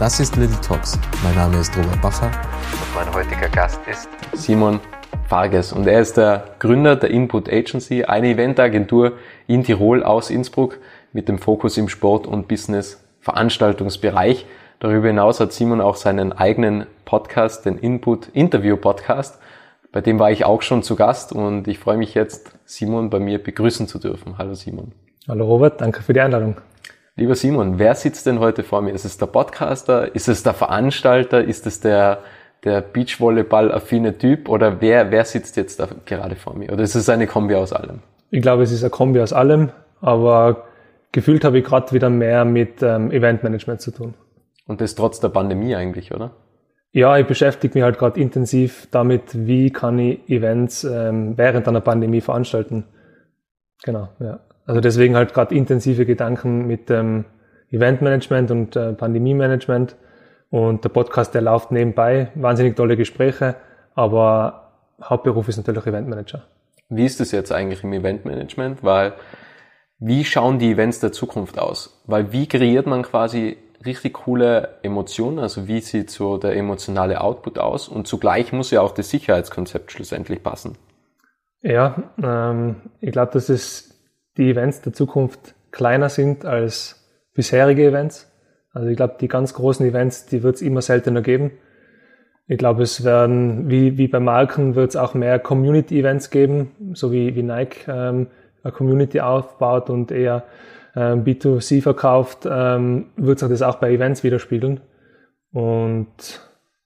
Das ist Little Talks. Mein Name ist Robert Bacher und mein heutiger Gast ist Simon Farges und er ist der Gründer der Input Agency, eine Eventagentur in Tirol aus Innsbruck mit dem Fokus im Sport- und Business-Veranstaltungsbereich. Darüber hinaus hat Simon auch seinen eigenen Podcast, den Input Interview Podcast. Bei dem war ich auch schon zu Gast und ich freue mich jetzt, Simon bei mir begrüßen zu dürfen. Hallo Simon. Hallo Robert, danke für die Einladung. Lieber Simon, wer sitzt denn heute vor mir? Ist es der Podcaster? Ist es der Veranstalter? Ist es der, der Beachvolleyball-affine Typ? Oder wer, wer sitzt jetzt da gerade vor mir? Oder ist es eine Kombi aus allem? Ich glaube, es ist eine Kombi aus allem, aber gefühlt habe ich gerade wieder mehr mit ähm, Eventmanagement zu tun. Und das trotz der Pandemie eigentlich, oder? Ja, ich beschäftige mich halt gerade intensiv damit, wie kann ich Events ähm, während einer Pandemie veranstalten. Genau, ja. Also deswegen halt gerade intensive Gedanken mit dem Eventmanagement und äh, Pandemie-Management. Und der Podcast, der läuft nebenbei. Wahnsinnig tolle Gespräche, aber Hauptberuf ist natürlich Eventmanager. Wie ist es jetzt eigentlich im Eventmanagement? Weil wie schauen die Events der Zukunft aus? Weil wie kreiert man quasi richtig coole Emotionen? Also wie sieht so der emotionale Output aus? Und zugleich muss ja auch das Sicherheitskonzept schlussendlich passen. Ja, ähm, ich glaube, dass es die Events der Zukunft kleiner sind als bisherige Events. Also ich glaube, die ganz großen Events, die wird es immer seltener geben. Ich glaube, es werden, wie, wie bei Marken, wird es auch mehr Community-Events geben, so wie, wie Nike ähm, eine Community aufbaut und eher ähm, B2C verkauft, ähm, wird sich das auch bei Events widerspiegeln. Und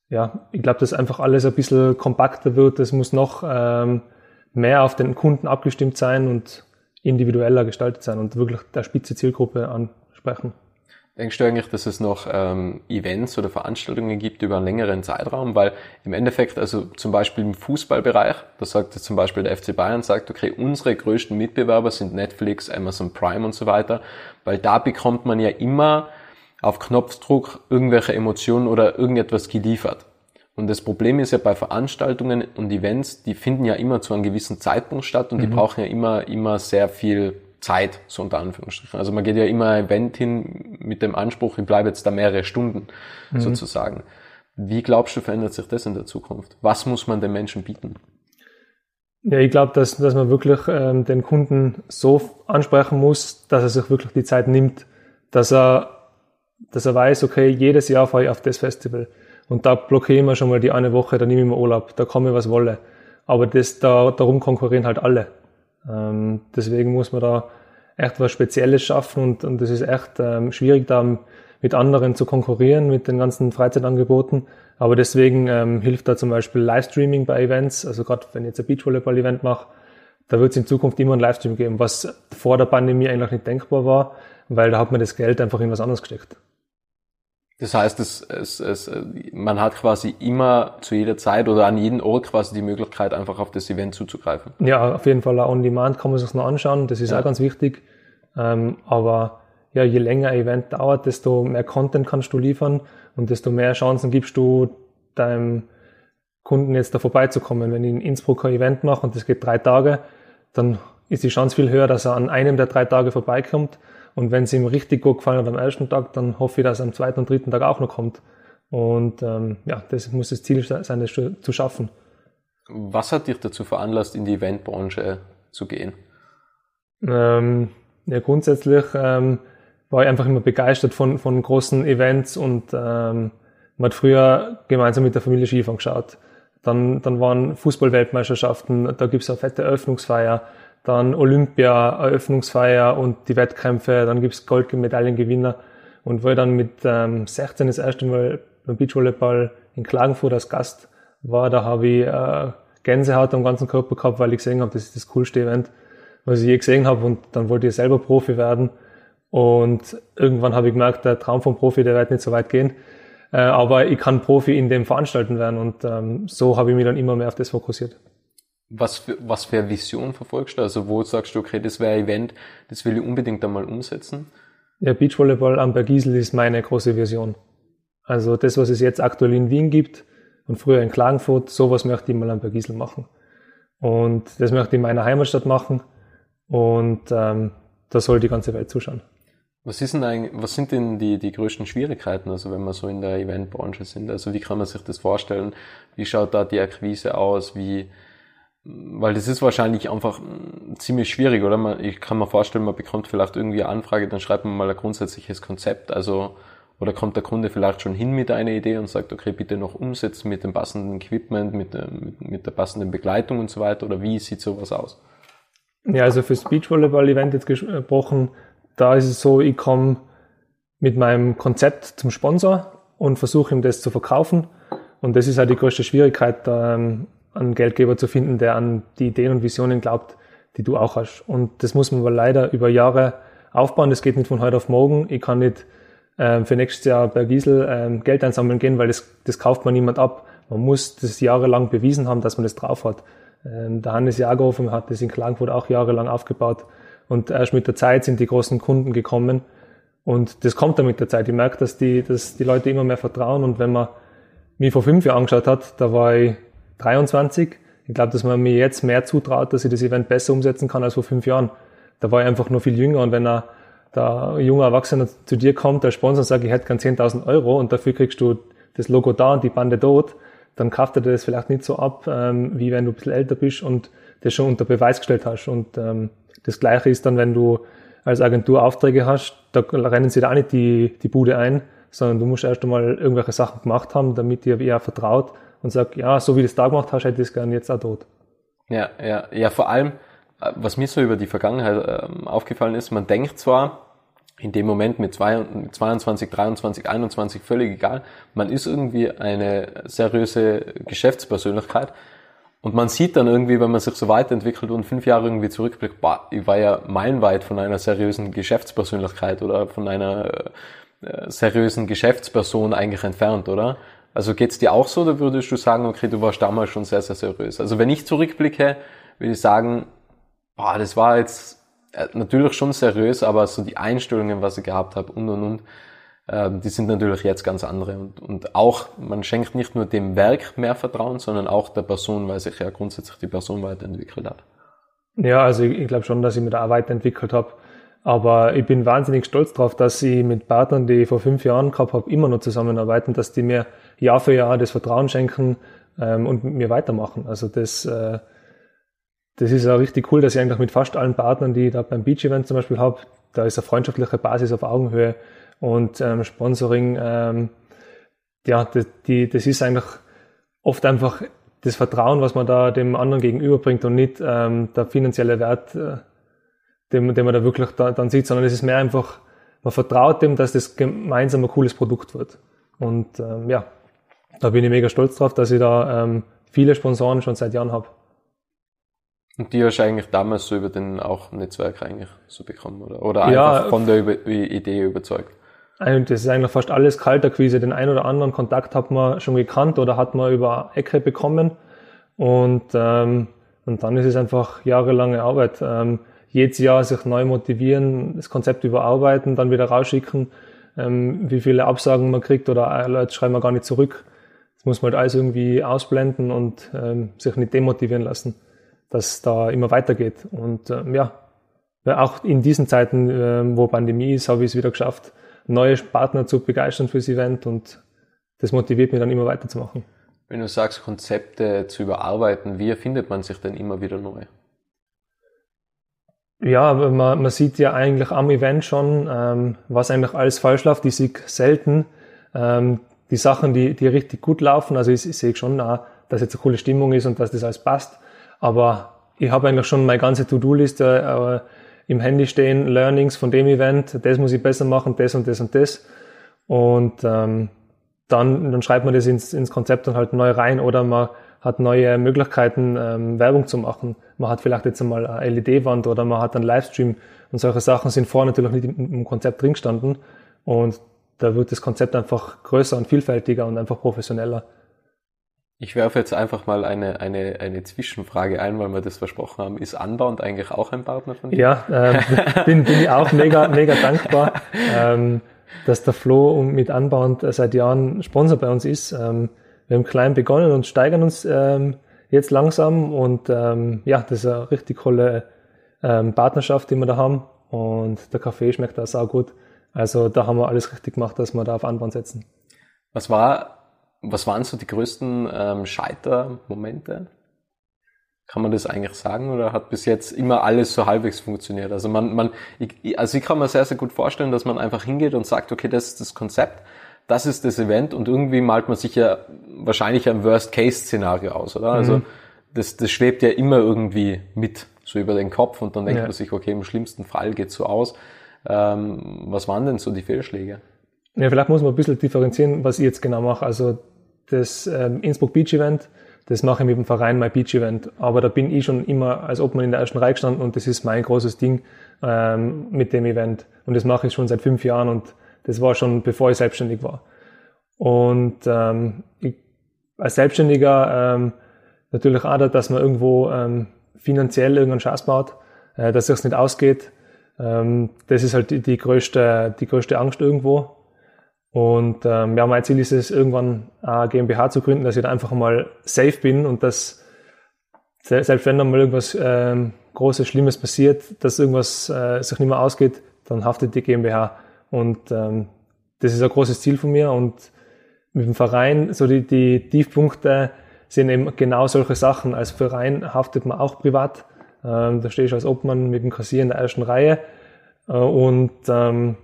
ja, ich glaube, dass einfach alles ein bisschen kompakter wird. Es muss noch ähm, mehr auf den Kunden abgestimmt sein und individueller gestaltet sein und wirklich der spitze Zielgruppe ansprechen. Denkst du eigentlich, dass es noch ähm, Events oder Veranstaltungen gibt über einen längeren Zeitraum? Weil im Endeffekt, also zum Beispiel im Fußballbereich, da sagt jetzt zum Beispiel der FC Bayern, sagt, okay, unsere größten Mitbewerber sind Netflix, Amazon Prime und so weiter, weil da bekommt man ja immer auf Knopfdruck irgendwelche Emotionen oder irgendetwas geliefert. Und das Problem ist ja bei Veranstaltungen und Events, die finden ja immer zu einem gewissen Zeitpunkt statt und mhm. die brauchen ja immer, immer sehr viel Zeit, so unter Anführungsstrichen. Also man geht ja immer ein Event hin mit dem Anspruch, ich bleibe jetzt da mehrere Stunden mhm. sozusagen. Wie glaubst du, verändert sich das in der Zukunft? Was muss man den Menschen bieten? Ja, ich glaube, dass, dass man wirklich ähm, den Kunden so ansprechen muss, dass er sich wirklich die Zeit nimmt, dass er, dass er weiß, okay, jedes Jahr fahre ich auf das Festival und da blockieren wir schon mal die eine Woche, da nehme ich mir Urlaub, da komme ich was wolle. Aber das, da, darum konkurrieren halt alle. Ähm, deswegen muss man da echt was Spezielles schaffen und, und das ist echt ähm, schwierig, da mit anderen zu konkurrieren, mit den ganzen Freizeitangeboten. Aber deswegen ähm, hilft da zum Beispiel Livestreaming bei Events. Also gerade wenn ich jetzt ein Beachvolleyball-Event mache, da wird es in Zukunft immer ein Livestream geben, was vor der Pandemie eigentlich nicht denkbar war, weil da hat man das Geld einfach in was anderes gesteckt. Das heißt, es, es, es, man hat quasi immer zu jeder Zeit oder an jedem Ort quasi die Möglichkeit, einfach auf das Event zuzugreifen. Ja, auf jeden Fall. On Demand kann man sich noch anschauen. Das ist ja. auch ganz wichtig. Ähm, aber ja, je länger ein Event dauert, desto mehr Content kannst du liefern und desto mehr Chancen gibst du deinem Kunden jetzt da vorbeizukommen. Wenn ich in Innsbruck ein Event mache und das geht drei Tage, dann ist die Chance viel höher, dass er an einem der drei Tage vorbeikommt und wenn es ihm richtig gut gefallen hat am ersten Tag, dann hoffe ich, dass er am zweiten und dritten Tag auch noch kommt. Und ähm, ja, das muss das Ziel sein, das zu schaffen. Was hat dich dazu veranlasst, in die Eventbranche zu gehen? Ähm, ja, grundsätzlich ähm, war ich einfach immer begeistert von, von großen Events und ähm, man hat früher gemeinsam mit der Familie Skifahren geschaut. Dann, dann waren Fußball-Weltmeisterschaften, da gibt's eine fette Eröffnungsfeier dann Olympia, Eröffnungsfeier und die Wettkämpfe, dann gibt's Goldmedaillengewinner. Und wo ich dann mit ähm, 16 das erste Mal beim Beachvolleyball in Klagenfurt als Gast war, da habe ich äh, Gänsehaut am ganzen Körper gehabt, weil ich gesehen habe, das ist das coolste Event, was ich je gesehen habe. Und dann wollte ich selber Profi werden. Und irgendwann habe ich gemerkt, der Traum vom Profi, der wird nicht so weit gehen. Äh, aber ich kann Profi in dem Veranstalten werden und ähm, so habe ich mich dann immer mehr auf das fokussiert. Was für, was für eine Vision verfolgst du? Also wo sagst du, okay, das wäre ein Event, das will ich unbedingt einmal umsetzen? Ja, Beachvolleyball am Bergisel ist meine große Vision. Also das, was es jetzt aktuell in Wien gibt und früher in Klagenfurt, sowas möchte ich mal am Bergisel machen. Und das möchte ich in meiner Heimatstadt machen. Und ähm, da soll die ganze Welt zuschauen. Was, ist denn eigentlich, was sind denn die, die größten Schwierigkeiten, also wenn wir so in der Eventbranche sind? Also wie kann man sich das vorstellen? Wie schaut da die Akquise aus? Wie, weil das ist wahrscheinlich einfach ziemlich schwierig, oder? ich kann mir vorstellen, man bekommt vielleicht irgendwie eine Anfrage, dann schreibt man mal ein grundsätzliches Konzept, also oder kommt der Kunde vielleicht schon hin mit einer Idee und sagt, okay, bitte noch umsetzen mit dem passenden Equipment, mit, mit, mit der passenden Begleitung und so weiter, oder wie sieht sowas aus? Ja, also fürs Beachvolleyball-Event jetzt gesprochen, da ist es so, ich komme mit meinem Konzept zum Sponsor und versuche ihm das zu verkaufen. Und das ist halt die größte Schwierigkeit, ähm, einen Geldgeber zu finden, der an die Ideen und Visionen glaubt, die du auch hast. Und das muss man aber leider über Jahre aufbauen. Das geht nicht von heute auf morgen. Ich kann nicht ähm, für nächstes Jahr bei Giesel ähm, Geld einsammeln gehen, weil das, das kauft man niemand ab. Man muss das jahrelang bewiesen haben, dass man das drauf hat. Ähm, der Hannes Jagerhofen hat das in Klagenfurt auch jahrelang aufgebaut. Und erst mit der Zeit sind die großen Kunden gekommen. Und das kommt dann mit der Zeit. Ich merke, dass die, dass die Leute immer mehr vertrauen. Und wenn man mich vor fünf Jahren angeschaut hat, da war ich 23. Ich glaube, dass man mir jetzt mehr zutraut, dass ich das Event besser umsetzen kann als vor fünf Jahren. Da war ich einfach nur viel jünger. Und wenn er da ein junger Erwachsener zu dir kommt, der Sponsor und sagt, ich hätte gern 10.000 Euro und dafür kriegst du das Logo da und die Bande dort, dann kauft er das vielleicht nicht so ab, ähm, wie wenn du ein bisschen älter bist und das schon unter Beweis gestellt hast. Und ähm, das Gleiche ist dann, wenn du als Agentur Aufträge hast, da rennen sie da auch nicht die, die Bude ein, sondern du musst erst einmal irgendwelche Sachen gemacht haben, damit dir eher vertraut und sagt, ja, so wie du es da gemacht hast, hätte ich es gern jetzt auch dort. Ja, ja, ja, vor allem, äh, was mir so über die Vergangenheit äh, aufgefallen ist, man denkt zwar, in dem Moment mit 22, 23, 21, völlig egal, man ist irgendwie eine seriöse Geschäftspersönlichkeit, und man sieht dann irgendwie, wenn man sich so weiterentwickelt und fünf Jahre irgendwie zurückblickt, boah, ich war ja meilenweit von einer seriösen Geschäftspersönlichkeit oder von einer äh, seriösen Geschäftsperson eigentlich entfernt, oder? Also geht's dir auch so, oder würdest du sagen, okay, du warst damals schon sehr, sehr seriös? Also wenn ich zurückblicke, würde ich sagen, boah, das war jetzt äh, natürlich schon seriös, aber so die Einstellungen, was ich gehabt habe und und und, ähm, die sind natürlich jetzt ganz andere. Und, und auch, man schenkt nicht nur dem Werk mehr Vertrauen, sondern auch der Person, weil sich ja grundsätzlich die Person weiterentwickelt hat. Ja, also ich, ich glaube schon, dass ich mich da auch weiterentwickelt habe. Aber ich bin wahnsinnig stolz darauf, dass ich mit Partnern, die ich vor fünf Jahren gehabt habe, immer noch zusammenarbeiten, dass die mir Jahr für Jahr das Vertrauen schenken ähm, und mit mir weitermachen. Also das, äh, das ist auch richtig cool, dass ich eigentlich mit fast allen Partnern, die ich da beim Beach Event zum Beispiel habe, da ist eine freundschaftliche Basis auf Augenhöhe und ähm, Sponsoring, ähm, ja, das, die, das ist eigentlich oft einfach das Vertrauen, was man da dem anderen gegenüberbringt und nicht ähm, der finanzielle Wert, äh, den, den man da wirklich da, dann sieht, sondern es ist mehr einfach, man vertraut dem, dass das gemeinsam ein cooles Produkt wird. Und ähm, ja, da bin ich mega stolz drauf, dass ich da ähm, viele Sponsoren schon seit Jahren habe. Und die hast du eigentlich damals so über den auch Netzwerk eigentlich so bekommen, oder? Oder einfach ja, von der Idee überzeugt? das ist eigentlich fast alles Kalterquise. Den einen oder anderen Kontakt hat man schon gekannt oder hat man über Ecke bekommen. Und, ähm, und dann ist es einfach jahrelange Arbeit. Ähm, jedes Jahr sich neu motivieren, das Konzept überarbeiten, dann wieder rausschicken, ähm, wie viele Absagen man kriegt oder Leute schreiben wir gar nicht zurück. Das muss man halt alles irgendwie ausblenden und ähm, sich nicht demotivieren lassen, dass da immer weitergeht. Und ähm, ja, auch in diesen Zeiten, ähm, wo Pandemie ist, habe ich es wieder geschafft, neue Partner zu begeistern fürs Event und das motiviert mich dann immer weiterzumachen. Wenn du sagst, Konzepte zu überarbeiten, wie erfindet man sich denn immer wieder neu? Ja, man, man sieht ja eigentlich am Event schon, ähm, was eigentlich alles falsch läuft. Ich sehe selten ähm, die Sachen, die, die richtig gut laufen. Also ich, ich sehe schon, auch, dass jetzt eine coole Stimmung ist und dass das alles passt. Aber ich habe eigentlich schon meine ganze To-Do-Liste äh, im Handy stehen, Learnings von dem Event, das muss ich besser machen, das und das und das. Und ähm, dann, dann schreibt man das ins, ins Konzept dann halt neu rein oder man hat neue Möglichkeiten, ähm, Werbung zu machen. Man hat vielleicht jetzt einmal eine LED-Wand oder man hat einen Livestream und solche Sachen sind vorher natürlich nicht im, im Konzept drin gestanden. Und da wird das Konzept einfach größer und vielfältiger und einfach professioneller. Ich werfe jetzt einfach mal eine, eine, eine Zwischenfrage ein, weil wir das versprochen haben. Ist Unbound eigentlich auch ein Partner von dir? Ja, äh, bin, bin ich auch mega, mega dankbar, ähm, dass der Flo mit Unbound seit Jahren Sponsor bei uns ist. Ähm, wir haben klein begonnen und steigern uns ähm, jetzt langsam und ähm, ja, das ist eine richtig coole ähm, Partnerschaft, die wir da haben und der Kaffee schmeckt auch sau gut. Also da haben wir alles richtig gemacht, dass wir da auf Anbahn setzen. Was war, was waren so die größten ähm, Scheitermomente? Kann man das eigentlich sagen oder hat bis jetzt immer alles so halbwegs funktioniert? Also man, man, ich, also ich kann mir sehr, sehr gut vorstellen, dass man einfach hingeht und sagt, okay, das ist das Konzept, das ist das Event und irgendwie malt man sich ja wahrscheinlich ein Worst-Case-Szenario aus, oder? Also mhm. das, das schwebt ja immer irgendwie mit so über den Kopf und dann denkt ja. man sich, okay, im schlimmsten Fall geht's so aus. Ähm, was waren denn so die Fehlschläge? Ja, vielleicht muss man ein bisschen differenzieren, was ich jetzt genau mache. Also das ähm, Innsbruck Beach Event, das mache ich mit dem Verein My Beach Event. Aber da bin ich schon immer als Obmann in der ersten Reihe gestanden und das ist mein großes Ding ähm, mit dem Event. Und das mache ich schon seit fünf Jahren und das war schon bevor ich selbstständig war. Und ähm, ich, als Selbstständiger ähm, natürlich auch, dass man irgendwo ähm, finanziell irgendeinen Schatz baut, äh, dass es nicht ausgeht. Ähm, das ist halt die, die, größte, die größte Angst irgendwo. Und ähm, ja, mein Ziel ist es, irgendwann eine GmbH zu gründen, dass ich da einfach mal safe bin und dass selbst wenn dann mal irgendwas ähm, Großes, Schlimmes passiert, dass irgendwas äh, sich nicht mehr ausgeht, dann haftet die GmbH. Und ähm, das ist ein großes Ziel von mir. Und mit dem Verein, so die, die Tiefpunkte sind eben genau solche Sachen. Als Verein haftet man auch privat. Ähm, da stehe ich als Obmann mit dem Kassier in der ersten Reihe. Äh, und ähm,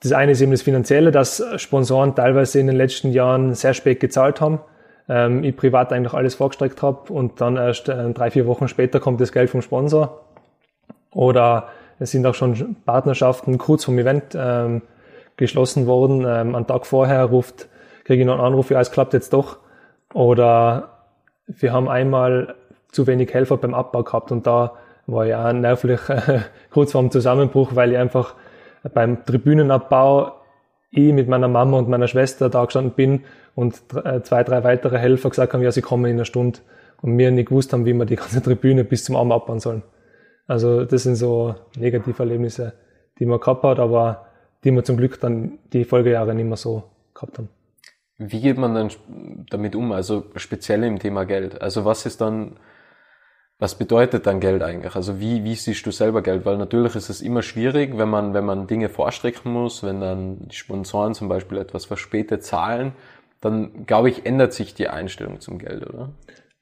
das eine ist eben das Finanzielle, dass Sponsoren teilweise in den letzten Jahren sehr spät gezahlt haben. Ähm, ich privat eigentlich alles vorgestreckt habe und dann erst äh, drei, vier Wochen später kommt das Geld vom Sponsor. Oder es sind auch schon Partnerschaften kurz vom Event ähm, geschlossen worden. Ähm, einen Tag vorher ruft, kriege ich noch einen Anruf, ja, es klappt jetzt doch. Oder wir haben einmal zu wenig Helfer beim Abbau gehabt und da war ja nervlich äh, kurz vorm Zusammenbruch, weil ich einfach beim Tribünenabbau ich mit meiner Mama und meiner Schwester da gestanden bin und äh, zwei, drei weitere Helfer gesagt haben, ja, sie kommen in einer Stunde und wir nicht gewusst haben, wie wir die ganze Tribüne bis zum Arm abbauen sollen. Also das sind so negative Erlebnisse, die man gehabt hat, aber die wir zum Glück dann die Folgejahre nicht mehr so gehabt haben. Wie geht man dann damit um? Also speziell im Thema Geld. Also was ist dann, was bedeutet dann Geld eigentlich? Also wie, wie siehst du selber Geld? Weil natürlich ist es immer schwierig, wenn man, wenn man Dinge vorstrecken muss, wenn dann die Sponsoren zum Beispiel etwas verspätet zahlen, dann glaube ich, ändert sich die Einstellung zum Geld, oder?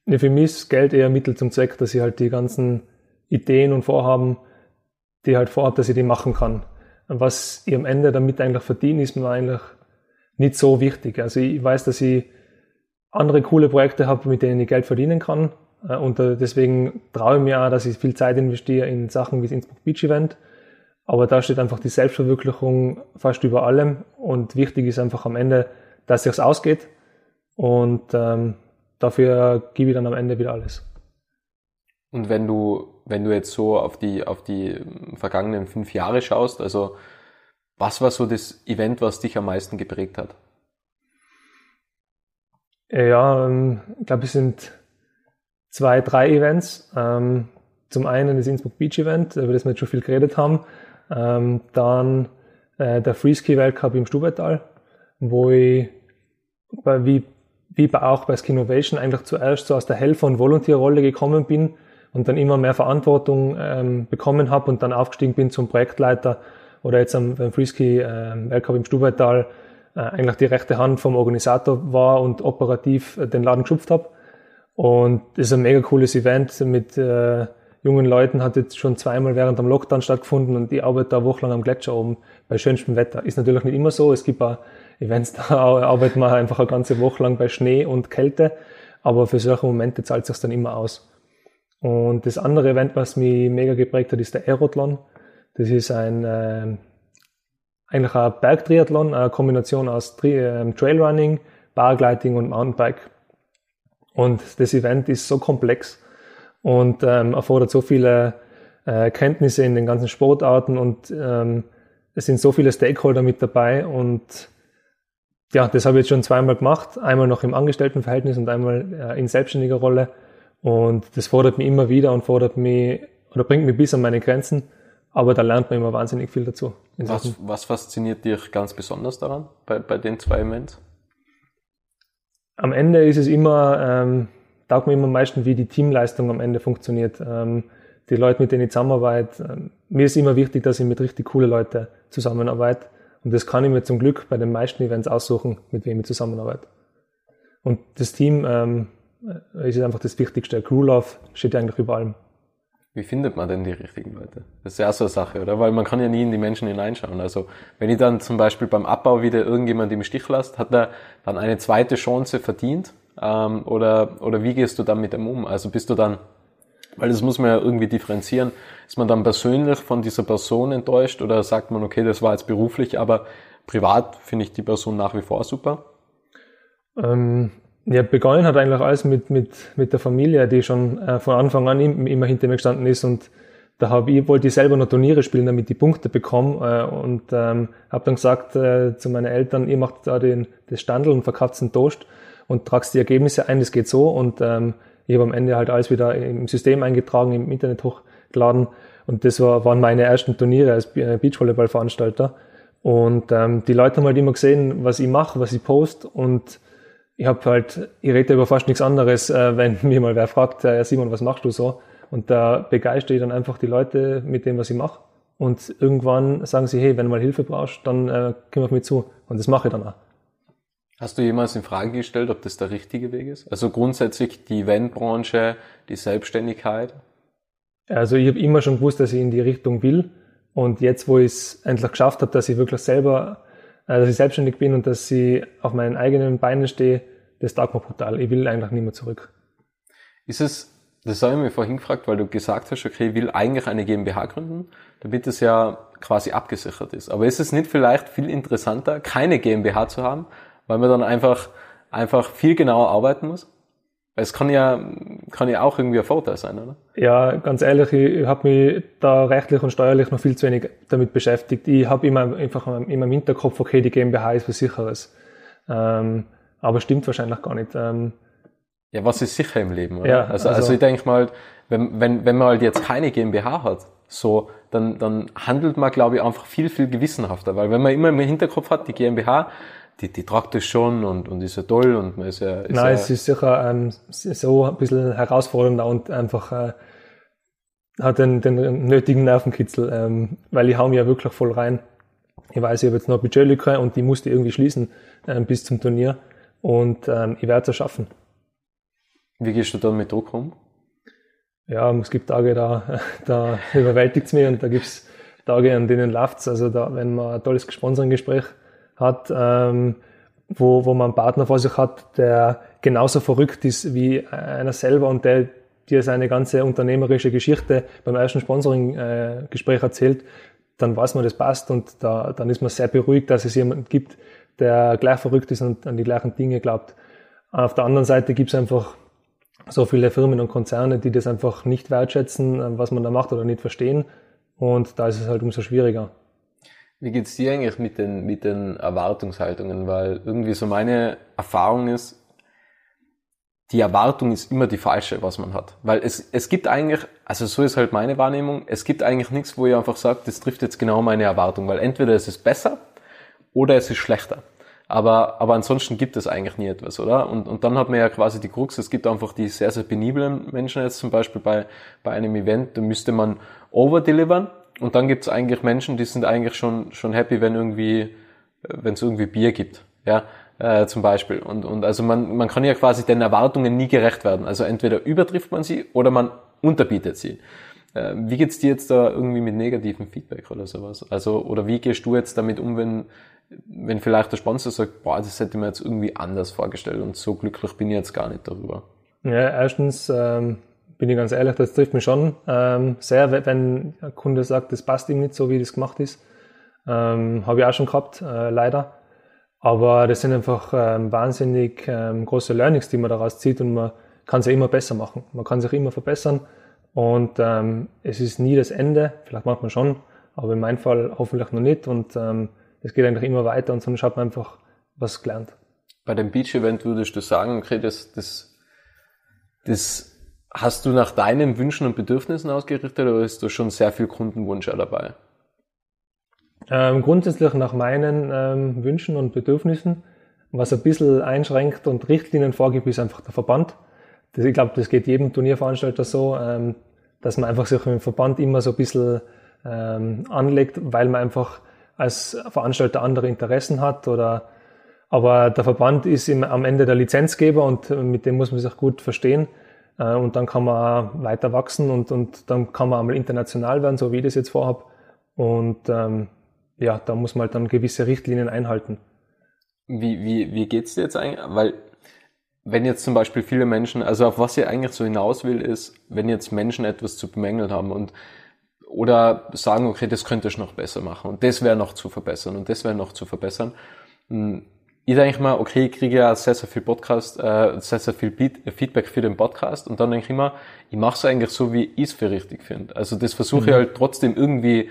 Ja, für mich ist Geld eher Mittel zum Zweck, dass ich halt die ganzen Ideen und Vorhaben, die halt vorhabe, dass ich die machen kann. Und was ich am Ende damit eigentlich verdiene, ist mir eigentlich nicht so wichtig. Also ich weiß, dass ich andere coole Projekte habe, mit denen ich Geld verdienen kann. Äh, und äh, deswegen traue ich mir auch, dass ich viel Zeit investiere in Sachen wie das Innsbruck Beach Event. Aber da steht einfach die Selbstverwirklichung fast über allem. Und wichtig ist einfach am Ende, dass es ausgeht. Und ähm, dafür gebe ich dann am Ende wieder alles. Und wenn du, wenn du jetzt so auf die, auf die vergangenen fünf Jahre schaust, also was war so das Event, was dich am meisten geprägt hat? Ja, ähm, ich glaube, es sind zwei, drei Events. Ähm, zum einen das Innsbruck Beach Event, über das wir jetzt schon viel geredet haben. Ähm, dann äh, der Freeski Weltcup im Stubaital, wo ich wie, wie auch bei Skinovation eigentlich zuerst so aus der Helfer- und Volontierrolle gekommen bin und dann immer mehr Verantwortung ähm, bekommen habe und dann aufgestiegen bin zum Projektleiter oder jetzt am, beim Freeski äh, Weltcup im Stubaital äh, eigentlich die rechte Hand vom Organisator war und operativ äh, den Laden geschupft habe. Und das ist ein mega cooles Event mit äh, jungen Leuten, hat jetzt schon zweimal während dem Lockdown stattgefunden und die arbeiten da wochenlang am Gletscher oben bei schönstem Wetter. Ist natürlich nicht immer so. Es gibt auch Events, da arbeiten wir einfach eine ganze Woche lang bei Schnee und Kälte. Aber für solche Momente zahlt es sich dann immer aus. Und das andere Event, was mich mega geprägt hat, ist der Aerothlon. Das ist ein äh, eigentlich ein Bergtriathlon, eine Kombination aus Tri äh, Trailrunning, Bargliding und Mountainbike. Und das Event ist so komplex und ähm, erfordert so viele äh, Kenntnisse in den ganzen Sportarten und ähm, es sind so viele Stakeholder mit dabei und ja, das habe ich jetzt schon zweimal gemacht. Einmal noch im Angestelltenverhältnis und einmal äh, in selbstständiger Rolle. Und das fordert mich immer wieder und fordert mich oder bringt mich bis an meine Grenzen. Aber da lernt man immer wahnsinnig viel dazu. Was, was fasziniert dich ganz besonders daran, bei, bei den zwei Events? Am Ende ist es immer, ähm, taugt mir immer am meisten, wie die Teamleistung am Ende funktioniert. Ähm, die Leute, mit denen ich zusammenarbeite. Ähm, mir ist immer wichtig, dass ich mit richtig coole Leuten zusammenarbeite. Und das kann ich mir zum Glück bei den meisten Events aussuchen, mit wem ich zusammenarbeite. Und das Team ähm, ist einfach das Wichtigste. Crew Love steht eigentlich über allem. Wie findet man denn die richtigen Leute? Das ist ja auch so eine Sache, oder? Weil man kann ja nie in die Menschen hineinschauen. Also wenn ich dann zum Beispiel beim Abbau wieder irgendjemand im Stich lasse, hat er dann eine zweite Chance verdient? Ähm, oder, oder wie gehst du dann mit dem um? Also bist du dann weil das muss man ja irgendwie differenzieren. Ist man dann persönlich von dieser Person enttäuscht oder sagt man, okay, das war jetzt beruflich, aber privat finde ich die Person nach wie vor super? Ähm, ja, begonnen hat eigentlich alles mit, mit, mit der Familie, die schon äh, von Anfang an immer hinter mir gestanden ist und da habe ich, wollte ich selber noch Turniere spielen, damit die Punkte bekomme äh, und ähm, habe dann gesagt äh, zu meinen Eltern, ihr macht da den, das Standel und verkauft den Toast und tragst die Ergebnisse ein, das geht so und ähm, ich habe am Ende halt alles wieder im System eingetragen, im Internet hochgeladen. Und das war, waren meine ersten Turniere als Beachvolleyball-Veranstalter. Und ähm, die Leute haben halt immer gesehen, was ich mache, was ich post. Und ich habe halt, ich rede über fast nichts anderes, äh, wenn mir mal wer fragt, äh, Simon, was machst du so? Und da begeistere ich dann einfach die Leute mit dem, was ich mache. Und irgendwann sagen sie, hey, wenn du mal Hilfe brauchst, dann äh, komm auf mich zu. Und das mache ich dann auch. Hast du jemals in Frage gestellt, ob das der richtige Weg ist? Also grundsätzlich die Eventbranche, die Selbstständigkeit? Also ich habe immer schon gewusst, dass ich in die Richtung will. Und jetzt, wo ich es endlich geschafft habe, dass ich wirklich selber, dass ich selbstständig bin und dass ich auf meinen eigenen Beinen stehe, das taugt mir brutal. Ich will eigentlich nicht mehr zurück. Ist es, das habe ich mir vorhin gefragt, weil du gesagt hast, okay, ich will eigentlich eine GmbH gründen, damit es ja quasi abgesichert ist. Aber ist es nicht vielleicht viel interessanter, keine GmbH zu haben, weil man dann einfach, einfach viel genauer arbeiten muss? Es kann ja, kann ja auch irgendwie ein Vorteil sein, oder? Ja, ganz ehrlich, ich habe mich da rechtlich und steuerlich noch viel zu wenig damit beschäftigt. Ich habe immer einfach immer im Hinterkopf, okay, die GmbH ist was Sicheres. Ähm, aber stimmt wahrscheinlich gar nicht. Ähm, ja, was ist sicher im Leben, oder? Ja, also, also, also ich denke mal, wenn, wenn, wenn man halt jetzt keine GmbH hat, so, dann, dann handelt man, glaube ich, einfach viel, viel gewissenhafter. Weil wenn man immer im Hinterkopf hat, die GmbH, die, die tragt es schon und, und ist ja toll und man ist ja. Ist Nein, ja es ist sicher ähm, so ein bisschen herausfordernder und einfach äh, hat den, den nötigen Nervenkitzel, ähm, weil ich hau mir ja wirklich voll rein. Ich weiß, ich habe jetzt noch Budgetlücke und die musste irgendwie schließen ähm, bis zum Turnier und ähm, ich werde es schaffen. Wie gehst du dann mit Druck um? Ja, es gibt Tage, da, da überwältigt es mich und da gibt es Tage, an denen läuft es. Also da, wenn man ein tolles Sponsoring-Gespräch hat, ähm, wo, wo man einen Partner vor sich hat, der genauso verrückt ist wie einer selber und der dir seine ganze unternehmerische Geschichte beim ersten Sponsoring-Gespräch erzählt, dann weiß man, das passt und da, dann ist man sehr beruhigt, dass es jemanden gibt, der gleich verrückt ist und an die gleichen Dinge glaubt. Auf der anderen Seite gibt es einfach so viele Firmen und Konzerne, die das einfach nicht wertschätzen, was man da macht oder nicht verstehen. Und da ist es halt umso schwieriger. Wie geht's dir eigentlich mit den, mit den Erwartungshaltungen? Weil irgendwie so meine Erfahrung ist, die Erwartung ist immer die falsche, was man hat. Weil es, es gibt eigentlich, also so ist halt meine Wahrnehmung, es gibt eigentlich nichts, wo ich einfach sage, das trifft jetzt genau meine Erwartung, weil entweder es ist besser oder es ist schlechter. Aber, aber ansonsten gibt es eigentlich nie etwas, oder? Und, und dann hat man ja quasi die Krux, es gibt einfach die sehr, sehr peniblen Menschen jetzt zum Beispiel bei, bei einem Event, da müsste man overdelivern und dann gibt's eigentlich Menschen, die sind eigentlich schon, schon happy, wenn irgendwie, wenn es irgendwie Bier gibt. Ja, äh, zum Beispiel. Und, und also man, man kann ja quasi den Erwartungen nie gerecht werden. Also entweder übertrifft man sie oder man unterbietet sie. Äh, wie geht's dir jetzt da irgendwie mit negativem Feedback oder sowas? Also, oder wie gehst du jetzt damit um, wenn, wenn vielleicht der Sponsor sagt, boah, das hätte ich mir jetzt irgendwie anders vorgestellt und so glücklich bin ich jetzt gar nicht darüber? Ja, erstens, ähm, bin ich ganz ehrlich, das trifft mich schon ähm, sehr, wenn ein Kunde sagt, das passt ihm nicht so, wie das gemacht ist. Ähm, Habe ich auch schon gehabt, äh, leider. Aber das sind einfach ähm, wahnsinnig ähm, große Learnings, die man daraus zieht und man kann sie immer besser machen. Man kann sich immer verbessern und ähm, es ist nie das Ende, vielleicht macht man schon, Aber in meinem Fall hoffentlich noch nicht und ähm, es geht eigentlich immer weiter und sonst hat man einfach was gelernt. Bei dem Beach-Event würdest du sagen, okay, das, das, das hast du nach deinen Wünschen und Bedürfnissen ausgerichtet oder ist da schon sehr viel Kundenwunsch dabei? Ähm, grundsätzlich nach meinen ähm, Wünschen und Bedürfnissen. Was ein bisschen einschränkt und Richtlinien vorgibt, ist einfach der Verband. Das, ich glaube, das geht jedem Turnierveranstalter so, ähm, dass man einfach sich im Verband immer so ein bisschen ähm, anlegt, weil man einfach als Veranstalter andere Interessen hat oder aber der Verband ist im, am Ende der Lizenzgeber und mit dem muss man sich gut verstehen. Äh, und dann kann man auch weiter wachsen und, und dann kann man einmal international werden, so wie ich das jetzt vorhabe. Und ähm, ja, da muss man halt dann gewisse Richtlinien einhalten. Wie, wie, wie geht's dir jetzt eigentlich? Weil wenn jetzt zum Beispiel viele Menschen, also auf was ihr eigentlich so hinaus will, ist, wenn jetzt Menschen etwas zu bemängeln haben und oder sagen, okay, das könnte ich noch besser machen und das wäre noch zu verbessern und das wäre noch zu verbessern. Ich denke mal, okay, ich kriege ja sehr, sehr viel Podcast, äh, sehr, sehr viel Feedback für den Podcast und dann denke ich immer, ich mache es eigentlich so, wie ich es für richtig finde. Also das versuche mhm. ich halt trotzdem irgendwie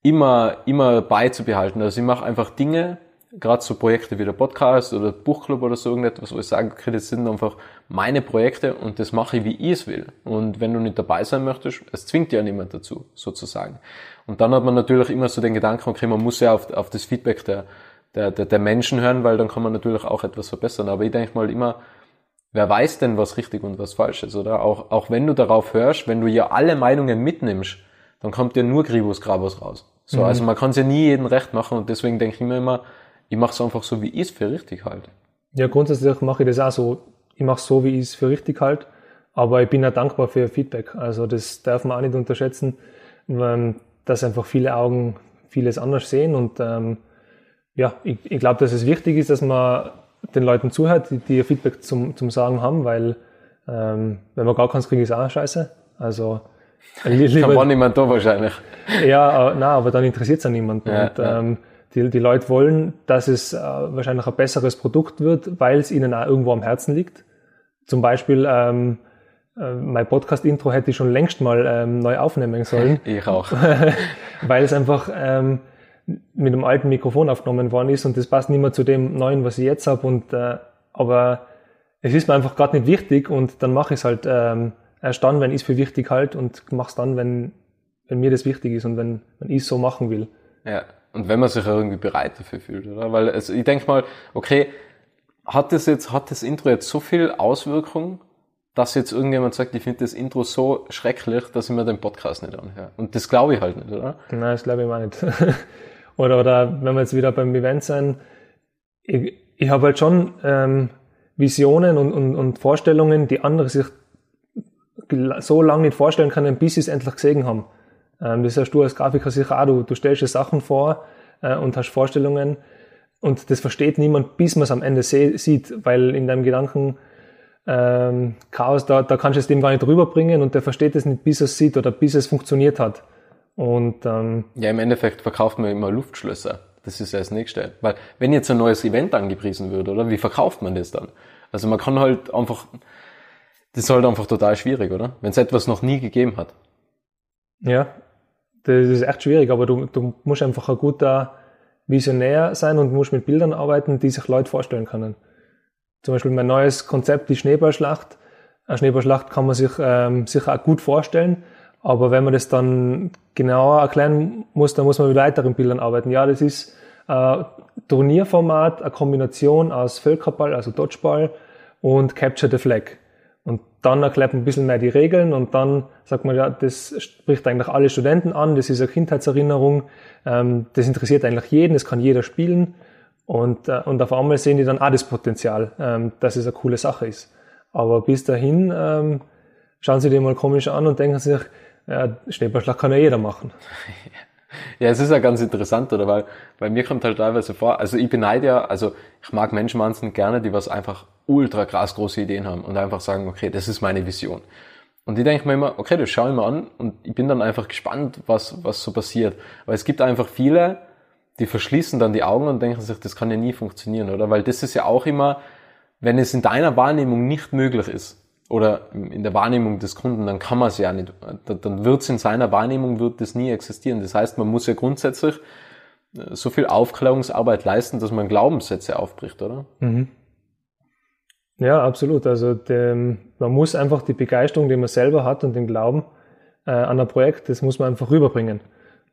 immer, immer beizubehalten. Also ich mache einfach Dinge, gerade so Projekte wie der Podcast oder Buchclub oder so irgendetwas, wo ich sage, okay, das sind einfach meine Projekte und das mache ich, wie ich es will. Und wenn du nicht dabei sein möchtest, es zwingt ja niemand dazu, sozusagen. Und dann hat man natürlich immer so den Gedanken, okay, man muss ja auf, auf das Feedback der, der, der, der Menschen hören, weil dann kann man natürlich auch etwas verbessern. Aber ich denke mal immer, wer weiß denn, was richtig und was falsch ist, oder? Auch, auch wenn du darauf hörst, wenn du ja alle Meinungen mitnimmst, dann kommt ja nur Gribus Grabus raus. So, mhm. also man kann es ja nie jedem recht machen und deswegen denke ich mir immer, ich mache es einfach so, wie ich es für richtig halte. Ja, grundsätzlich mache ich das auch so. Ich mache es so, wie ich es für richtig halte, aber ich bin ja dankbar für Feedback. Also das darf man auch nicht unterschätzen, dass einfach viele Augen vieles anders sehen und ähm, ja, ich, ich glaube, dass es wichtig ist, dass man den Leuten zuhört, die, die Feedback zum, zum Sagen haben, weil ähm, wenn man gar keins kriegt, ist auch scheiße. Also lieber, Kann man niemand da wahrscheinlich. Ja, äh, na, aber dann interessiert es ja niemanden. Ja, und ja. Ähm, die, die Leute wollen, dass es äh, wahrscheinlich ein besseres Produkt wird, weil es ihnen auch irgendwo am Herzen liegt. Zum Beispiel ähm, äh, mein Podcast-Intro hätte ich schon längst mal ähm, neu aufnehmen sollen. ich auch. weil es einfach ähm, mit einem alten Mikrofon aufgenommen worden ist und das passt nicht mehr zu dem neuen, was ich jetzt habe. Und äh, aber es ist mir einfach gerade nicht wichtig und dann mache ich es halt ähm, erst dann, wenn ich es für wichtig halt und mache es dann, wenn, wenn mir das wichtig ist und wenn, wenn ich es so machen will. Ja, und wenn man sich irgendwie bereit dafür fühlt, oder? Weil also ich denke mal, okay, hat das jetzt, hat das Intro jetzt so viel Auswirkung, dass jetzt irgendjemand sagt, ich finde das Intro so schrecklich, dass ich mir den Podcast nicht anhöre. Und das glaube ich halt nicht, oder? Nein, das glaube ich auch nicht. oder, oder wenn wir jetzt wieder beim Event sein, ich, ich habe halt schon ähm, Visionen und, und, und Vorstellungen, die andere sich so lange nicht vorstellen können, bis sie es endlich gesehen haben. Ähm, das heißt, du als Grafiker sicher auch, du, du stellst dir Sachen vor äh, und hast Vorstellungen und das versteht niemand, bis man es am Ende sieht, weil in deinem Gedanken ähm, Chaos, da, da kannst du es dem gar nicht rüberbringen und der versteht es nicht, bis er es sieht oder bis es funktioniert hat. Und ähm, ja, im Endeffekt verkauft man immer Luftschlösser. Das ist ja das Nächste. Weil wenn jetzt ein neues Event angepriesen wird, oder wie verkauft man das dann? Also man kann halt einfach, das ist halt einfach total schwierig, oder? Wenn es etwas noch nie gegeben hat. Ja, das ist echt schwierig, aber du, du musst einfach ein guter Visionär sein und musst mit Bildern arbeiten, die sich Leute vorstellen können. Zum Beispiel mein neues Konzept, die Schneeballschlacht. Eine Schneeballschlacht kann man sich ähm, sicher auch gut vorstellen, aber wenn man das dann genauer erklären muss, dann muss man mit weiteren Bildern arbeiten. Ja, das ist äh, Turnierformat, eine Kombination aus Völkerball, also Dodgeball und Capture the Flag. Und dann erklärt man ein bisschen mehr die Regeln und dann sagt man, ja, das spricht eigentlich alle Studenten an, das ist eine Kindheitserinnerung, ähm, das interessiert eigentlich jeden, das kann jeder spielen. Und, äh, und auf einmal sehen die dann auch das Potenzial, ähm, dass es eine coole Sache ist. Aber bis dahin ähm, schauen sie dir mal komisch an und denken sich, ja, Schneeballschlag kann ja jeder machen. Ja, es ist ja ganz interessant, oder? Weil bei mir kommt halt teilweise vor, also ich beneide ja, also ich mag Menschen wahnsinnig gerne, die was einfach ultra krass große Ideen haben und einfach sagen, okay, das ist meine Vision. Und ich denke mir immer, okay, das schaue ich mir an und ich bin dann einfach gespannt, was, was so passiert. Weil es gibt einfach viele, die verschließen dann die Augen und denken sich, das kann ja nie funktionieren, oder? Weil das ist ja auch immer, wenn es in deiner Wahrnehmung nicht möglich ist, oder in der Wahrnehmung des Kunden, dann kann man es ja nicht, dann wird es in seiner Wahrnehmung, wird das nie existieren. Das heißt, man muss ja grundsätzlich äh, so viel Aufklärungsarbeit leisten, dass man Glaubenssätze aufbricht, oder? Mhm. Ja, absolut. Also dem, man muss einfach die Begeisterung, die man selber hat und den Glauben äh, an ein Projekt, das muss man einfach rüberbringen.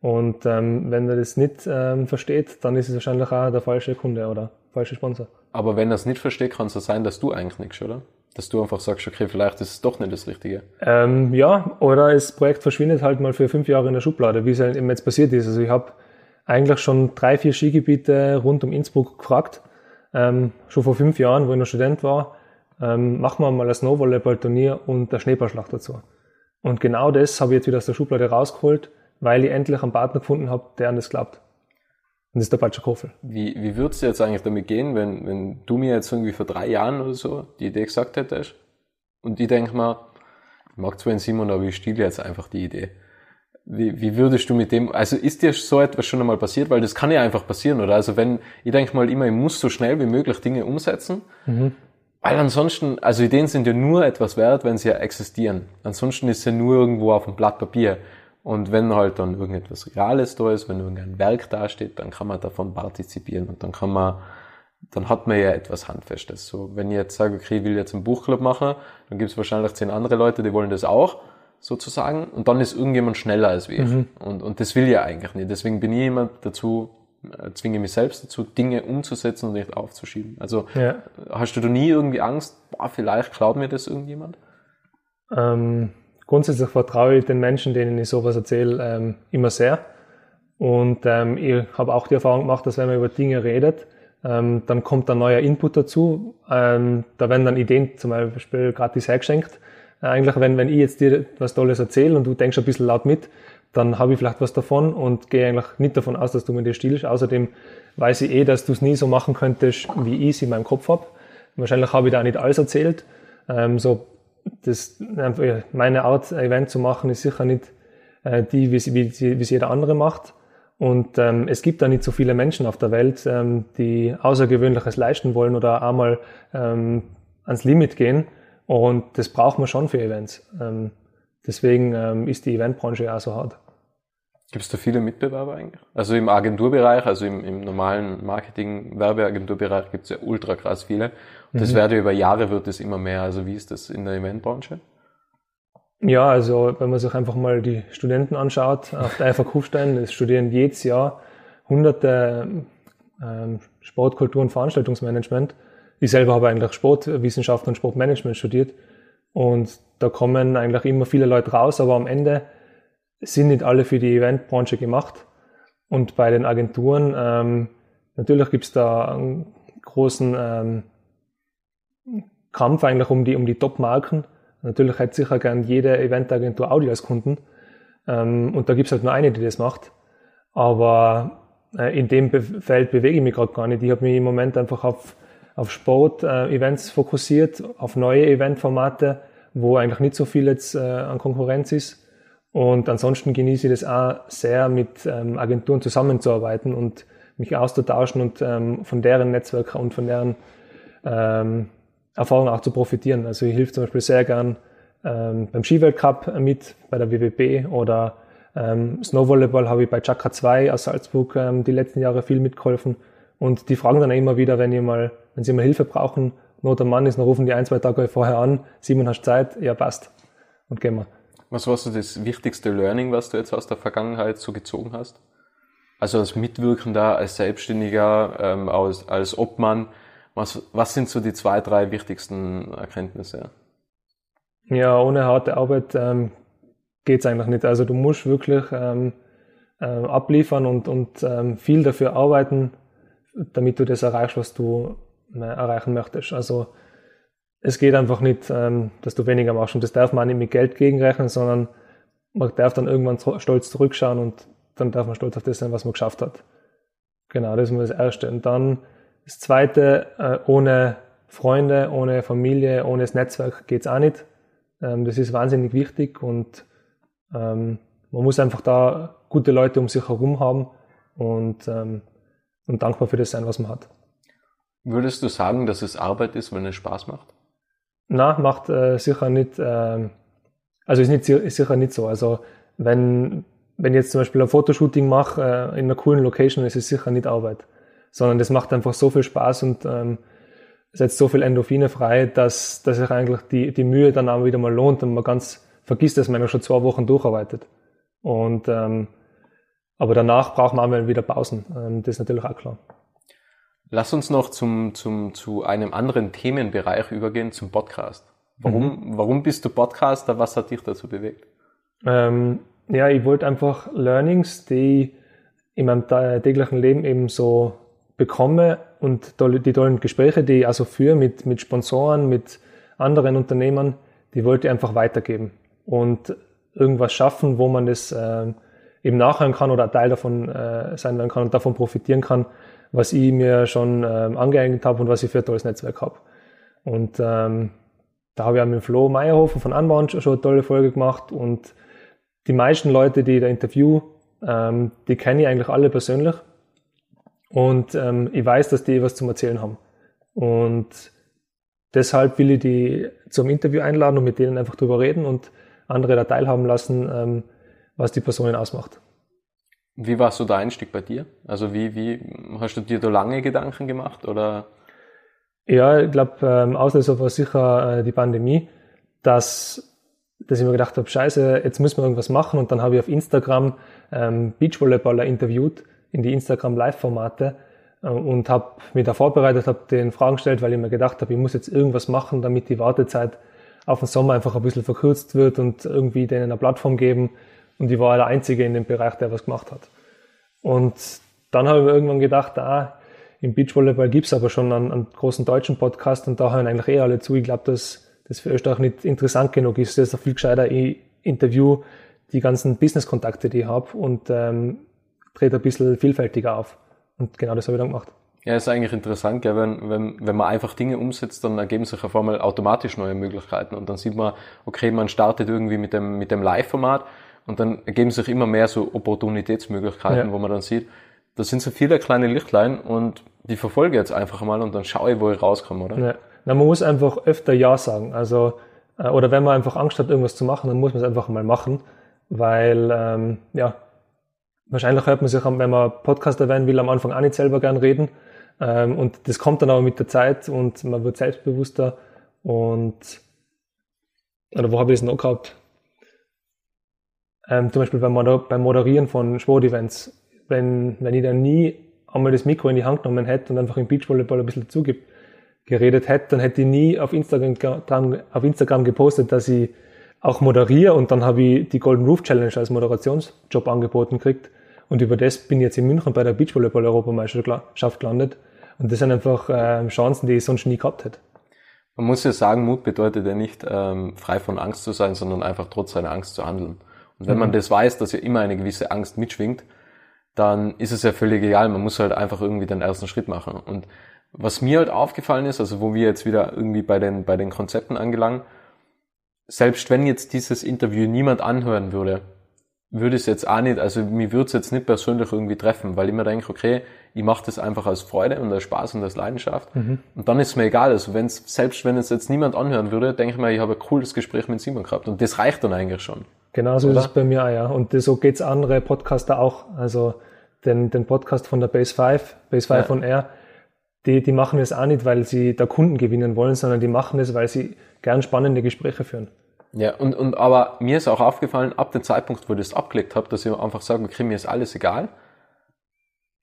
Und ähm, wenn er das nicht ähm, versteht, dann ist es wahrscheinlich auch der falsche Kunde oder falsche Sponsor. Aber wenn er es nicht versteht, kann es sein, dass du eigentlich nichts, oder? Dass du einfach sagst, okay, vielleicht ist es doch nicht das Richtige. Ähm, ja, oder das Projekt verschwindet halt mal für fünf Jahre in der Schublade, wie es halt eben jetzt passiert ist. Also ich habe eigentlich schon drei, vier Skigebiete rund um Innsbruck gefragt, ähm, schon vor fünf Jahren, wo ich noch Student war, ähm, machen wir mal ein Snowvolleyball-Turnier und der Schneeballschlacht dazu. Und genau das habe ich jetzt wieder aus der Schublade rausgeholt, weil ich endlich einen Partner gefunden habe, der an das glaubt. Und das ist der Batschakofel. Wie, wie würdest du jetzt eigentlich damit gehen, wenn, wenn du mir jetzt irgendwie vor drei Jahren oder so die Idee gesagt hättest und ich denke mal, ich mag zwar einen Simon, aber ich stiele jetzt einfach die Idee. Wie, wie würdest du mit dem, also ist dir so etwas schon einmal passiert? Weil das kann ja einfach passieren, oder? Also wenn, ich denke mal immer, ich muss so schnell wie möglich Dinge umsetzen, mhm. weil ansonsten, also Ideen sind ja nur etwas wert, wenn sie ja existieren. Ansonsten ist sie nur irgendwo auf dem Blatt Papier. Und wenn halt dann irgendetwas Reales da ist, wenn irgendein Werk dasteht, dann kann man davon partizipieren und dann kann man, dann hat man ja etwas Handfestes. So, wenn ich jetzt sage, okay, ich will jetzt einen Buchclub machen, dann gibt es wahrscheinlich zehn andere Leute, die wollen das auch, sozusagen, und dann ist irgendjemand schneller als wir. Mhm. Und, und das will ja eigentlich nicht. Deswegen bin ich jemand dazu, äh, zwinge mich selbst dazu, Dinge umzusetzen und nicht aufzuschieben. Also ja. hast du da nie irgendwie Angst, boah, vielleicht klaut mir das irgendjemand? Ähm grundsätzlich vertraue ich den Menschen, denen ich sowas erzähle, ähm, immer sehr. Und ähm, ich habe auch die Erfahrung gemacht, dass wenn man über Dinge redet, ähm, dann kommt ein neuer Input dazu. Ähm, da werden dann Ideen zum Beispiel gratis hergeschenkt. Äh, eigentlich, wenn, wenn ich jetzt dir was Tolles erzähle und du denkst ein bisschen laut mit, dann habe ich vielleicht was davon und gehe eigentlich nicht davon aus, dass du mir das stiehlst. Außerdem weiß ich eh, dass du es nie so machen könntest, wie ich es in meinem Kopf habe. Wahrscheinlich habe ich da nicht alles erzählt. Ähm, so das, meine Art, Event zu machen, ist sicher nicht äh, die, wie, wie, wie es jeder andere macht. Und ähm, es gibt da nicht so viele Menschen auf der Welt, ähm, die Außergewöhnliches leisten wollen oder einmal ähm, ans Limit gehen. Und das braucht man schon für Events. Ähm, deswegen ähm, ist die Eventbranche auch so hart. Gibt es da viele Mitbewerber eigentlich? Also im Agenturbereich, also im, im normalen Marketing, Werbeagenturbereich gibt es ja ultra krass viele. Und das mhm. werde über Jahre wird es immer mehr. Also wie ist das in der Eventbranche? Ja, also wenn man sich einfach mal die Studenten anschaut auf der FH Kufstein, es studieren jedes Jahr hunderte ähm, Sport, Kultur und Veranstaltungsmanagement. Ich selber habe eigentlich Sportwissenschaft und Sportmanagement studiert und da kommen eigentlich immer viele Leute raus, aber am Ende sind nicht alle für die Eventbranche gemacht. Und bei den Agenturen, ähm, natürlich gibt es da einen großen ähm, Kampf eigentlich um die, um die Top-Marken. Natürlich hätte sicher gern jede Eventagentur Audi als Kunden. Ähm, und da gibt es halt nur eine, die das macht. Aber äh, in dem Be Feld bewege ich mich gerade gar nicht. Ich habe mich im Moment einfach auf, auf Sport-Events äh, fokussiert, auf neue Eventformate, wo eigentlich nicht so viel jetzt äh, an Konkurrenz ist. Und ansonsten genieße ich das auch sehr, mit ähm, Agenturen zusammenzuarbeiten und mich auszutauschen und ähm, von deren Netzwerken und von deren ähm, Erfahrungen auch zu profitieren. Also ich helfe zum Beispiel sehr gern ähm, beim Skiweltcup mit, bei der WWB oder ähm, Snowvolleyball habe ich bei Chakra 2 aus Salzburg ähm, die letzten Jahre viel mitgeholfen. Und die fragen dann immer wieder, wenn, ihr mal, wenn sie mal Hilfe brauchen, Not am Mann ist, dann rufen die ein, zwei Tage vorher an, Simon, hast Zeit? Ja, passt. Und gehen wir. Was war so das wichtigste Learning, was du jetzt aus der Vergangenheit so gezogen hast? Also als Mitwirkender, als Selbstständiger, ähm, als, als Obmann, was, was sind so die zwei, drei wichtigsten Erkenntnisse? Ja, ohne harte Arbeit ähm, geht eigentlich nicht. Also du musst wirklich ähm, äh, abliefern und, und ähm, viel dafür arbeiten, damit du das erreichst, was du äh, erreichen möchtest. Also es geht einfach nicht, ähm, dass du weniger machst. Und das darf man nicht mit Geld gegenrechnen, sondern man darf dann irgendwann stolz zurückschauen und dann darf man stolz auf das sein, was man geschafft hat. Genau, das ist mal das Erste. Und dann das Zweite, äh, ohne Freunde, ohne Familie, ohne das Netzwerk geht's auch nicht. Ähm, das ist wahnsinnig wichtig und ähm, man muss einfach da gute Leute um sich herum haben und, ähm, und dankbar für das sein, was man hat. Würdest du sagen, dass es Arbeit ist, wenn es Spaß macht? Na, macht äh, sicher nicht, äh, also ist, nicht, ist sicher nicht so. Also wenn, wenn ich jetzt zum Beispiel ein Fotoshooting mache äh, in einer coolen Location, ist es sicher nicht Arbeit, sondern das macht einfach so viel Spaß und ähm, setzt so viel Endorphine frei, dass, dass sich eigentlich die, die Mühe dann auch wieder mal lohnt und man ganz vergisst, dass man ja schon zwei Wochen durcharbeitet. Und ähm, aber danach braucht man auch wieder Pausen. Ähm, das ist natürlich auch klar. Lass uns noch zum, zum, zu einem anderen Themenbereich übergehen, zum Podcast. Warum, mhm. warum bist du Podcaster? Was hat dich dazu bewegt? Ähm, ja, ich wollte einfach Learnings, die ich in meinem täglichen Leben eben so bekomme und die tollen Gespräche, die ich also führe mit, mit Sponsoren, mit anderen Unternehmern, die wollte ich einfach weitergeben und irgendwas schaffen, wo man das äh, eben nachhören kann oder ein Teil davon äh, sein werden kann und davon profitieren kann, was ich mir schon ähm, angeeignet habe und was ich für ein tolles Netzwerk habe. Und ähm, da habe ich auch mit Flo Meyerhofer von Anbau schon eine tolle Folge gemacht und die meisten Leute, die ich da interview, ähm, die kenne ich eigentlich alle persönlich und ähm, ich weiß, dass die was zum Erzählen haben. Und deshalb will ich die zum Interview einladen und mit denen einfach drüber reden und andere da teilhaben lassen, ähm, was die Personen ausmacht. Wie war so der Einstieg bei dir? Also wie, wie hast du dir da lange Gedanken gemacht oder? Ja, ich glaube, ähm, Auslöser war sicher äh, die Pandemie, dass, dass ich mir gedacht habe, scheiße, jetzt müssen wir irgendwas machen und dann habe ich auf Instagram ähm, Beachvolleyballer interviewt in die Instagram Live-Formate äh, und habe mich da vorbereitet, habe den Fragen gestellt, weil ich mir gedacht habe, ich muss jetzt irgendwas machen, damit die Wartezeit auf den Sommer einfach ein bisschen verkürzt wird und irgendwie denen eine Plattform geben, und ich war der Einzige in dem Bereich, der was gemacht hat. Und dann habe ich mir irgendwann gedacht, ah, im Beachvolleyball gibt es aber schon einen, einen, großen deutschen Podcast und da hören eigentlich eh alle zu. Ich glaube, dass das für Österreich nicht interessant genug ist. Das ist viel gescheiter ich interview die ganzen Business-Kontakte, die ich habe und ähm, trete ein bisschen vielfältiger auf. Und genau das habe ich dann gemacht. Ja, ist eigentlich interessant, gell? Wenn, wenn, wenn man einfach Dinge umsetzt, dann ergeben sich auf einmal automatisch neue Möglichkeiten und dann sieht man, okay, man startet irgendwie mit dem, mit dem Live-Format und dann ergeben sich immer mehr so Opportunitätsmöglichkeiten, ja. wo man dann sieht, da sind so viele kleine Lichtlein und die verfolge jetzt einfach mal und dann schaue ich, wo ich rauskomme, oder? Ja. Na, man muss einfach öfter Ja sagen. Also, äh, oder wenn man einfach Angst hat, irgendwas zu machen, dann muss man es einfach mal machen. Weil, ähm, ja, wahrscheinlich hört man sich, wenn man Podcaster werden will, am Anfang auch nicht selber gern reden. Ähm, und das kommt dann aber mit der Zeit und man wird selbstbewusster und, oder wo habe ich das noch gehabt? Ähm, zum Beispiel beim, Moder beim Moderieren von Sportevents, wenn, wenn ich dann nie einmal das Mikro in die Hand genommen hätte und einfach im Beachvolleyball ein bisschen dazu geredet hätte, dann hätte ich nie auf Instagram, auf Instagram gepostet, dass ich auch moderiere und dann habe ich die Golden Roof Challenge als Moderationsjob angeboten gekriegt und über das bin ich jetzt in München bei der Beachvolleyball-Europameisterschaft gelandet und das sind einfach äh, Chancen, die ich sonst nie gehabt hätte. Man muss ja sagen, Mut bedeutet ja nicht ähm, frei von Angst zu sein, sondern einfach trotz seiner Angst zu handeln. Und wenn mhm. man das weiß, dass ja immer eine gewisse Angst mitschwingt, dann ist es ja völlig egal. Man muss halt einfach irgendwie den ersten Schritt machen. Und was mir halt aufgefallen ist, also wo wir jetzt wieder irgendwie bei den, bei den Konzepten angelangen, selbst wenn jetzt dieses Interview niemand anhören würde, würde es jetzt auch nicht, also mir würde es jetzt nicht persönlich irgendwie treffen, weil ich mir denke, okay, ich mache das einfach als Freude und als Spaß und als Leidenschaft. Mhm. Und dann ist es mir egal. Also wenn's, selbst wenn es jetzt niemand anhören würde, denke ich mir, ich habe ein cooles Gespräch mit Simon gehabt. Und das reicht dann eigentlich schon. Genau so ist es bei mir auch, ja. Und so geht's andere Podcaster auch. Also den, den Podcast von der Base 5, Base 5 ja. on Air, die, die machen es auch nicht, weil sie da Kunden gewinnen wollen, sondern die machen es, weil sie gern spannende Gespräche führen. Ja, und, und aber mir ist auch aufgefallen, ab dem Zeitpunkt, wo ich das abgelegt habe, dass ich einfach sage, okay, mir ist alles egal,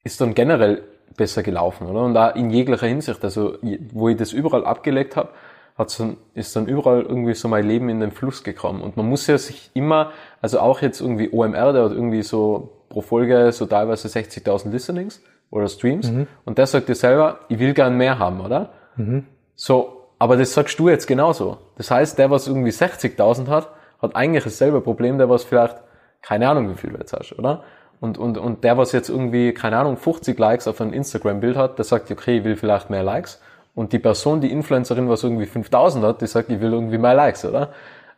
ist dann generell besser gelaufen, oder? Und da in jeglicher Hinsicht, also wo ich das überall abgelegt habe, hat dann, ist dann überall irgendwie so mein Leben in den Fluss gekommen. Und man muss ja sich immer, also auch jetzt irgendwie OMR, der hat irgendwie so pro Folge so teilweise 60.000 Listenings oder Streams. Mhm. Und der sagt dir selber, ich will gern mehr haben, oder? Mhm. So, aber das sagst du jetzt genauso. Das heißt, der, was irgendwie 60.000 hat, hat eigentlich dasselbe Problem, der was vielleicht, keine Ahnung, wie viel du jetzt hast, oder? Und, und, und der, was jetzt irgendwie, keine Ahnung, 50 Likes auf ein Instagram-Bild hat, der sagt, okay, ich will vielleicht mehr Likes. Und die Person, die Influencerin, was irgendwie 5000 hat, die sagt, ich will irgendwie mehr Likes, oder?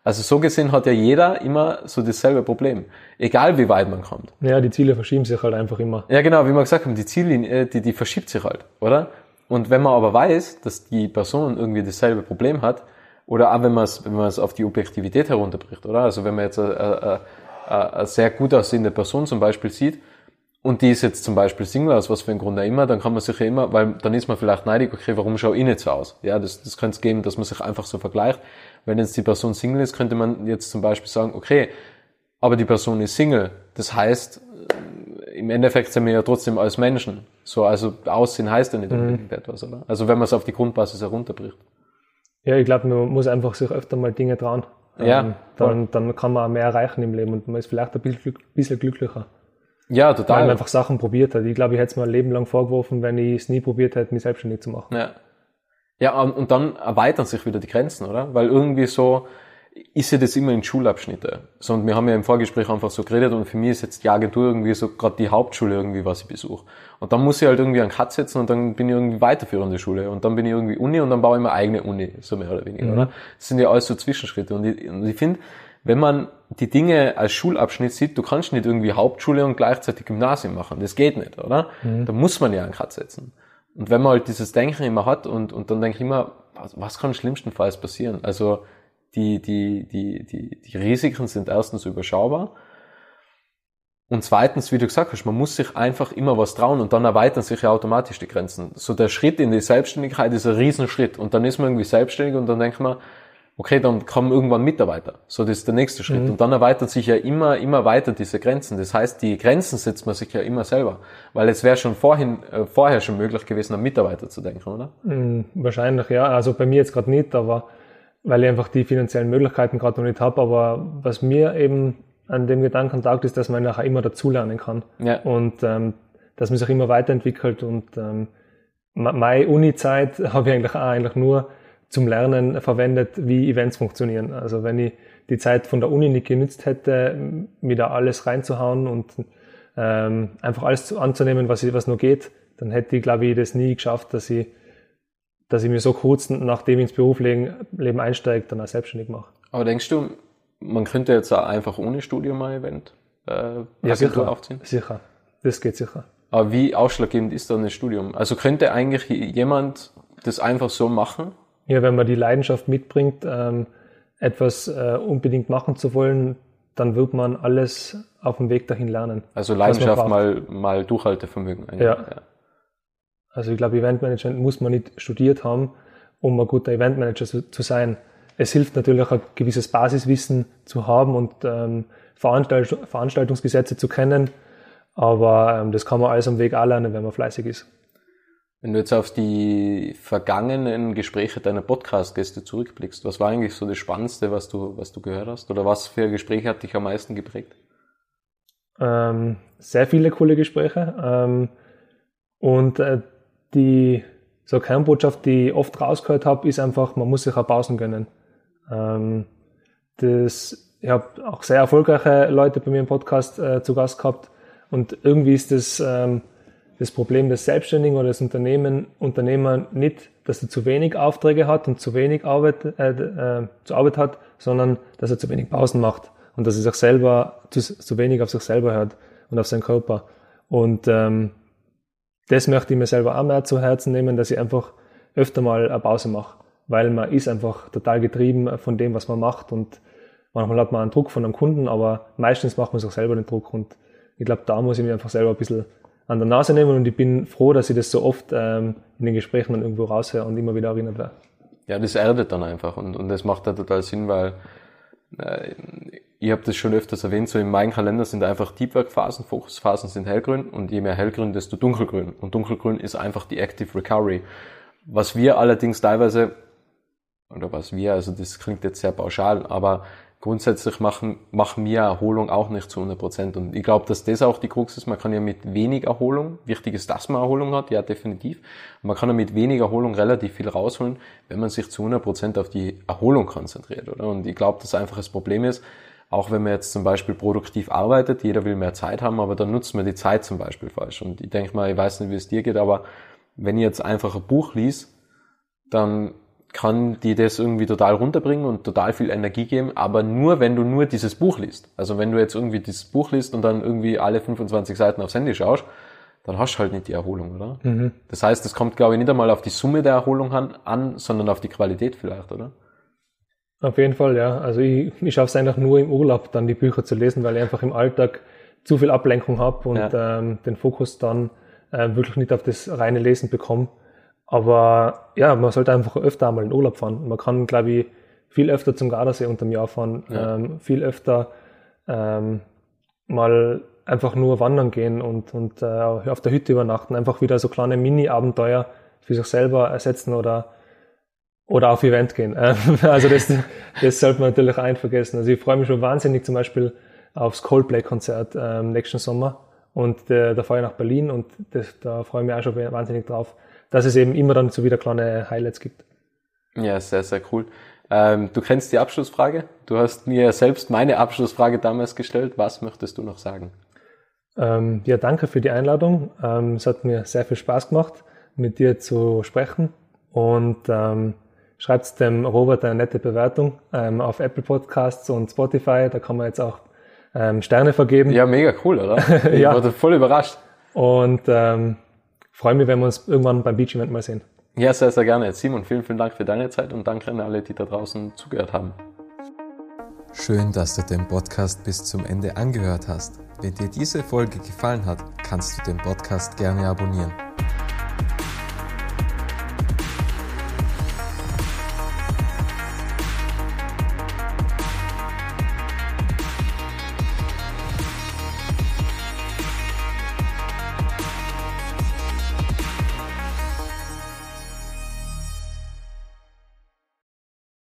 Also so gesehen hat ja jeder immer so dasselbe Problem. Egal wie weit man kommt. Ja, die Ziele verschieben sich halt einfach immer. Ja, genau, wie wir gesagt haben, die Ziellinie, die, die verschiebt sich halt, oder? Und wenn man aber weiß, dass die Person irgendwie dasselbe Problem hat, oder auch wenn man es wenn man es auf die Objektivität herunterbricht, oder? Also wenn man jetzt eine, eine, eine sehr gut aussehende Person zum Beispiel sieht und die ist jetzt zum Beispiel Single, aus was für ein Grund auch immer, dann kann man sich ja immer, weil dann ist man vielleicht neidig, okay, warum schaue ich nicht so aus? Ja, das, das könnte es geben, dass man sich einfach so vergleicht. Wenn jetzt die Person Single ist, könnte man jetzt zum Beispiel sagen, okay, aber die Person ist Single. Das heißt, im Endeffekt sind wir ja trotzdem als Menschen. So, also Aussehen heißt ja nicht unbedingt mhm. etwas, oder? Also wenn man es auf die Grundbasis herunterbricht. Ja, ich glaube, man muss einfach sich öfter mal Dinge trauen. Ja. Ähm, dann, dann kann man mehr erreichen im Leben und man ist vielleicht ein bisschen, bisschen glücklicher. Ja, total. Weil man einfach Sachen probiert hat. Ich glaube, ich hätte es mir ein Leben lang vorgeworfen, wenn ich es nie probiert hätte, mich selbstständig zu machen. Ja. Ja, und dann erweitern sich wieder die Grenzen, oder? Weil irgendwie so, ist ja das immer in Schulabschnitte. So, und wir haben ja im Vorgespräch einfach so geredet und für mich ist jetzt die Agentur irgendwie so gerade die Hauptschule irgendwie, was ich besuche. Und dann muss ich halt irgendwie einen Cut setzen und dann bin ich irgendwie weiterführende Schule und dann bin ich irgendwie Uni und dann baue ich meine eigene Uni, so mehr oder weniger, mhm. oder? Das sind ja alles so Zwischenschritte. Und ich, und ich finde, wenn man die Dinge als Schulabschnitt sieht, du kannst nicht irgendwie Hauptschule und gleichzeitig Gymnasium machen. Das geht nicht, oder? Mhm. Da muss man ja einen Cut setzen. Und wenn man halt dieses Denken immer hat und, und dann denke ich immer, was, was kann schlimmstenfalls passieren? Also, die, die, die, die, die Risiken sind erstens überschaubar. Und zweitens, wie du gesagt hast, man muss sich einfach immer was trauen und dann erweitern sich ja automatisch die Grenzen. So der Schritt in die Selbstständigkeit ist ein Riesenschritt und dann ist man irgendwie selbstständig und dann denkt man, okay, dann kommen irgendwann Mitarbeiter. So, das ist der nächste Schritt. Mhm. Und dann erweitern sich ja immer, immer weiter diese Grenzen. Das heißt, die Grenzen setzt man sich ja immer selber. Weil es wäre schon vorhin, äh, vorher schon möglich gewesen, an Mitarbeiter zu denken, oder? Mhm, wahrscheinlich, ja. Also bei mir jetzt gerade nicht, aber weil ich einfach die finanziellen Möglichkeiten gerade noch nicht habe. Aber was mir eben an dem Gedanken taugt, ist, dass man nachher immer dazulernen kann. Ja. Und ähm, dass man sich immer weiterentwickelt. Und ähm, meine Uni-Zeit habe ich eigentlich auch eigentlich nur zum Lernen verwendet, wie Events funktionieren. Also wenn ich die Zeit von der Uni nicht genützt hätte, mir da alles reinzuhauen und ähm, einfach alles anzunehmen, was, was nur geht, dann hätte ich, glaube ich, das nie geschafft, dass ich dass ich mir so kurz nachdem ich ins Berufsleben einsteige, dann auch selbstständig mache. Aber denkst du, man könnte jetzt auch einfach ohne Studium mal Event äh, ja, sicher, aufziehen? Sicher, das geht sicher. Aber wie ausschlaggebend ist dann das Studium? Also könnte eigentlich jemand das einfach so machen? Ja, wenn man die Leidenschaft mitbringt, ähm, etwas äh, unbedingt machen zu wollen, dann wird man alles auf dem Weg dahin lernen. Also Leidenschaft mal, mal Durchhaltevermögen. Ja. ja. Also ich glaube, Eventmanagement muss man nicht studiert haben, um ein guter Eventmanager zu, zu sein. Es hilft natürlich ein gewisses Basiswissen zu haben und ähm, Veranstalt Veranstaltungsgesetze zu kennen, aber ähm, das kann man alles am Weg auch lernen, wenn man fleißig ist. Wenn du jetzt auf die vergangenen Gespräche deiner Podcast-Gäste zurückblickst, was war eigentlich so das Spannendste, was du, was du gehört hast? Oder was für Gespräche hat dich am meisten geprägt? Ähm, sehr viele coole Gespräche. Ähm, und äh, die so Kernbotschaft, die ich oft rausgehört habe, ist einfach, man muss sich auch Pausen gönnen. Ähm, das, ich habe auch sehr erfolgreiche Leute bei mir im Podcast äh, zu Gast gehabt und irgendwie ist das ähm, das Problem des Selbstständigen oder des Unternehmen, Unternehmer nicht, dass er zu wenig Aufträge hat und zu wenig Arbeit, äh, äh, zu Arbeit hat, sondern dass er zu wenig Pausen macht und dass er sich selber zu, zu wenig auf sich selber hört und auf seinen Körper. Und ähm, das möchte ich mir selber auch mehr zu Herzen nehmen, dass ich einfach öfter mal eine Pause mache, weil man ist einfach total getrieben von dem, was man macht und manchmal hat man einen Druck von einem Kunden, aber meistens macht man sich auch selber den Druck und ich glaube, da muss ich mich einfach selber ein bisschen an der Nase nehmen und ich bin froh, dass ich das so oft ähm, in den Gesprächen dann irgendwo raushöre und immer wieder erinnert werde. Ja, das erdet dann einfach und, und das macht ja total Sinn, weil äh, ich habe das schon öfters erwähnt, so in meinem Kalender sind einfach Deep Work Phasen, Fokusphasen sind hellgrün und je mehr hellgrün, desto dunkelgrün. Und dunkelgrün ist einfach die Active Recovery. Was wir allerdings teilweise, oder was wir, also das klingt jetzt sehr pauschal, aber grundsätzlich machen, machen wir Erholung auch nicht zu 100 Prozent. Und ich glaube, dass das auch die Krux ist. Man kann ja mit wenig Erholung, wichtig ist, dass man Erholung hat, ja definitiv. Man kann ja mit wenig Erholung relativ viel rausholen, wenn man sich zu 100 Prozent auf die Erholung konzentriert, oder? Und ich glaube, dass einfach das Problem ist, auch wenn man jetzt zum Beispiel produktiv arbeitet, jeder will mehr Zeit haben, aber dann nutzt man die Zeit zum Beispiel falsch. Und ich denke mal, ich weiß nicht, wie es dir geht, aber wenn ich jetzt einfach ein Buch lies, dann kann die das irgendwie total runterbringen und total viel Energie geben, aber nur, wenn du nur dieses Buch liest. Also wenn du jetzt irgendwie dieses Buch liest und dann irgendwie alle 25 Seiten aufs Handy schaust, dann hast du halt nicht die Erholung, oder? Mhm. Das heißt, es kommt, glaube ich, nicht einmal auf die Summe der Erholung an, an, sondern auf die Qualität vielleicht, oder? Auf jeden Fall, ja. Also ich, ich schaffe es einfach nur im Urlaub, dann die Bücher zu lesen, weil ich einfach im Alltag zu viel Ablenkung habe und ja. ähm, den Fokus dann äh, wirklich nicht auf das reine Lesen bekomme. Aber ja, man sollte einfach öfter einmal in Urlaub fahren. Man kann, glaube ich, viel öfter zum Gardasee unterm Jahr fahren, ja. ähm, viel öfter ähm, mal einfach nur wandern gehen und, und äh, auf der Hütte übernachten, einfach wieder so kleine Mini-Abenteuer für sich selber ersetzen oder oder auf Event gehen. also das, das sollte man natürlich einvergessen. Also ich freue mich schon wahnsinnig zum Beispiel aufs Coldplay-Konzert ähm, nächsten Sommer und äh, da fahre ich nach Berlin und das, da freue ich mich auch schon wahnsinnig drauf, dass es eben immer dann so wieder kleine Highlights gibt. Ja, sehr, sehr cool. Ähm, du kennst die Abschlussfrage. Du hast mir selbst meine Abschlussfrage damals gestellt. Was möchtest du noch sagen? Ähm, ja, danke für die Einladung. Ähm, es hat mir sehr viel Spaß gemacht, mit dir zu sprechen und ähm, schreibt dem Robert eine nette Bewertung ähm, auf Apple Podcasts und Spotify. Da kann man jetzt auch ähm, Sterne vergeben. Ja, mega cool, oder? Ich ja. wurde voll überrascht. Und ähm, freue mich, wenn wir uns irgendwann beim Beach Event mal sehen. Ja, sehr, sehr gerne. Simon, vielen, vielen Dank für deine Zeit und danke an alle, die da draußen zugehört haben. Schön, dass du den Podcast bis zum Ende angehört hast. Wenn dir diese Folge gefallen hat, kannst du den Podcast gerne abonnieren.